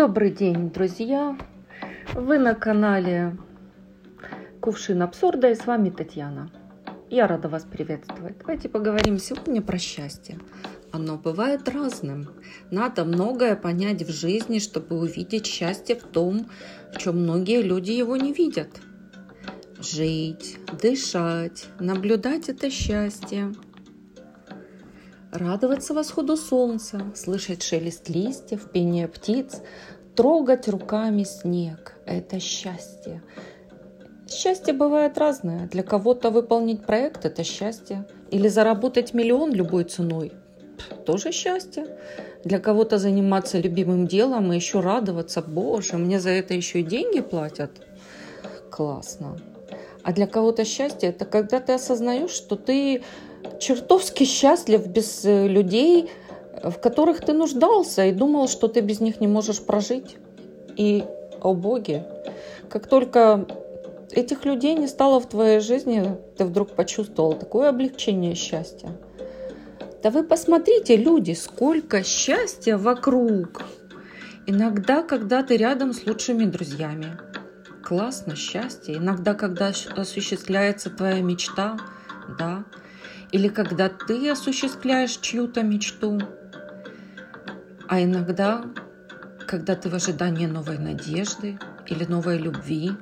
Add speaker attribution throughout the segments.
Speaker 1: Добрый день, друзья! Вы на канале Кувшин Абсурда и с вами Татьяна. Я рада вас приветствовать. Давайте поговорим сегодня про счастье. Оно бывает разным. Надо многое понять в жизни, чтобы увидеть счастье в том, в чем многие люди его не видят. Жить, дышать, наблюдать это счастье – радоваться восходу солнца, слышать шелест листьев, пение птиц, трогать руками снег – это счастье. Счастье бывает разное. Для кого-то выполнить проект – это счастье. Или заработать миллион любой ценой – тоже счастье. Для кого-то заниматься любимым делом и еще радоваться. Боже, мне за это еще и деньги платят. Классно. А для кого-то счастье – это когда ты осознаешь, что ты чертовски счастлив без э, людей, в которых ты нуждался и думал, что ты без них не можешь прожить. И, о боге, как только этих людей не стало в твоей жизни, ты вдруг почувствовал такое облегчение счастья. Да вы посмотрите, люди, сколько счастья вокруг. Иногда, когда ты рядом с лучшими друзьями. Классно, счастье. Иногда, когда осуществляется твоя мечта, да, или когда ты осуществляешь чью-то мечту, а иногда, когда ты в ожидании новой надежды или новой любви.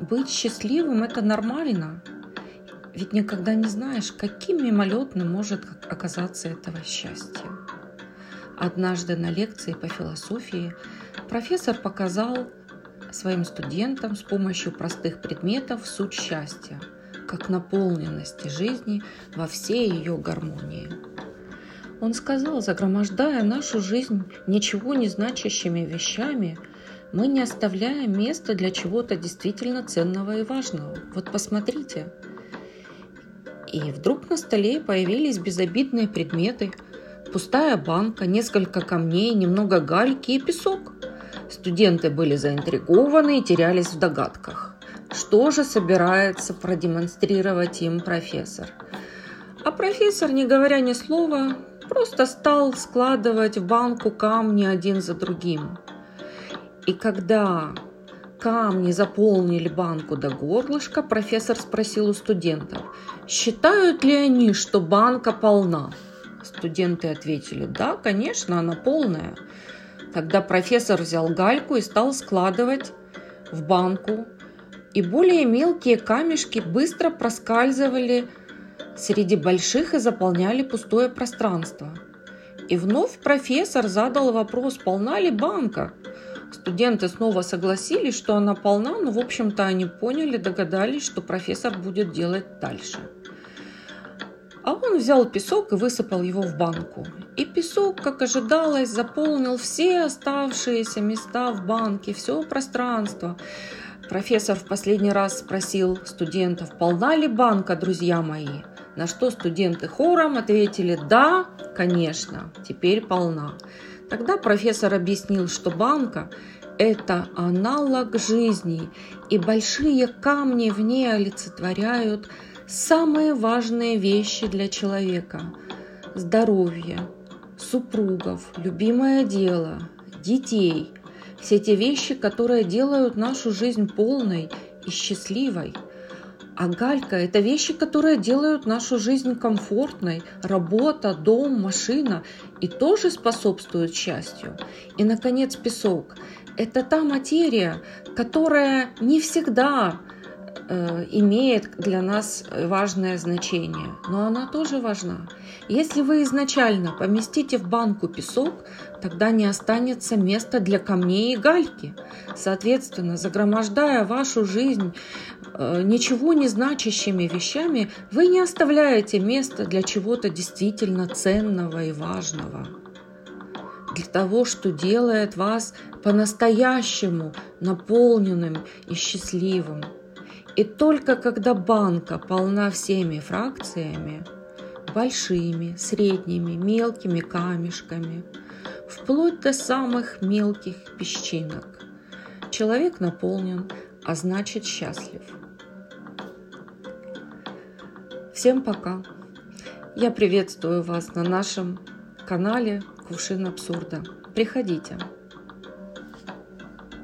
Speaker 1: Быть счастливым – это нормально, ведь никогда не знаешь, каким мимолетным может оказаться этого счастье. Однажды на лекции по философии профессор показал своим студентам с помощью простых предметов суть счастья – как наполненности жизни во всей ее гармонии. Он сказал, загромождая нашу жизнь ничего не значащими вещами, мы не оставляем места для чего-то действительно ценного и важного. Вот посмотрите. И вдруг на столе появились безобидные предметы, пустая банка, несколько камней, немного гальки и песок. Студенты были заинтригованы и терялись в догадках. Что же собирается продемонстрировать им профессор? А профессор, не говоря ни слова, просто стал складывать в банку камни один за другим. И когда камни заполнили банку до горлышка, профессор спросил у студентов, считают ли они, что банка полна. Студенты ответили, да, конечно, она полная. Тогда профессор взял гальку и стал складывать в банку и более мелкие камешки быстро проскальзывали среди больших и заполняли пустое пространство. И вновь профессор задал вопрос, полна ли банка. Студенты снова согласились, что она полна, но, в общем-то, они поняли, догадались, что профессор будет делать дальше. А он взял песок и высыпал его в банку. И песок, как ожидалось, заполнил все оставшиеся места в банке, все пространство. Профессор в последний раз спросил студентов, полна ли банка, друзья мои? На что студенты хором ответили, да, конечно, теперь полна. Тогда профессор объяснил, что банка – это аналог жизни, и большие камни в ней олицетворяют самые важные вещи для человека – здоровье, супругов, любимое дело, детей – все те вещи, которые делают нашу жизнь полной и счастливой. А галька – это вещи, которые делают нашу жизнь комфортной. Работа, дом, машина и тоже способствуют счастью. И, наконец, песок – это та материя, которая не всегда имеет для нас важное значение, но она тоже важна. Если вы изначально поместите в банку песок, тогда не останется места для камней и гальки. Соответственно, загромождая вашу жизнь э, ничего не значащими вещами, вы не оставляете места для чего-то действительно ценного и важного. Для того, что делает вас по-настоящему наполненным и счастливым. И только когда банка полна всеми фракциями, большими, средними, мелкими камешками, вплоть до самых мелких песчинок. Человек наполнен, а значит счастлив. Всем пока! Я приветствую вас на нашем канале Кувшин Абсурда. Приходите!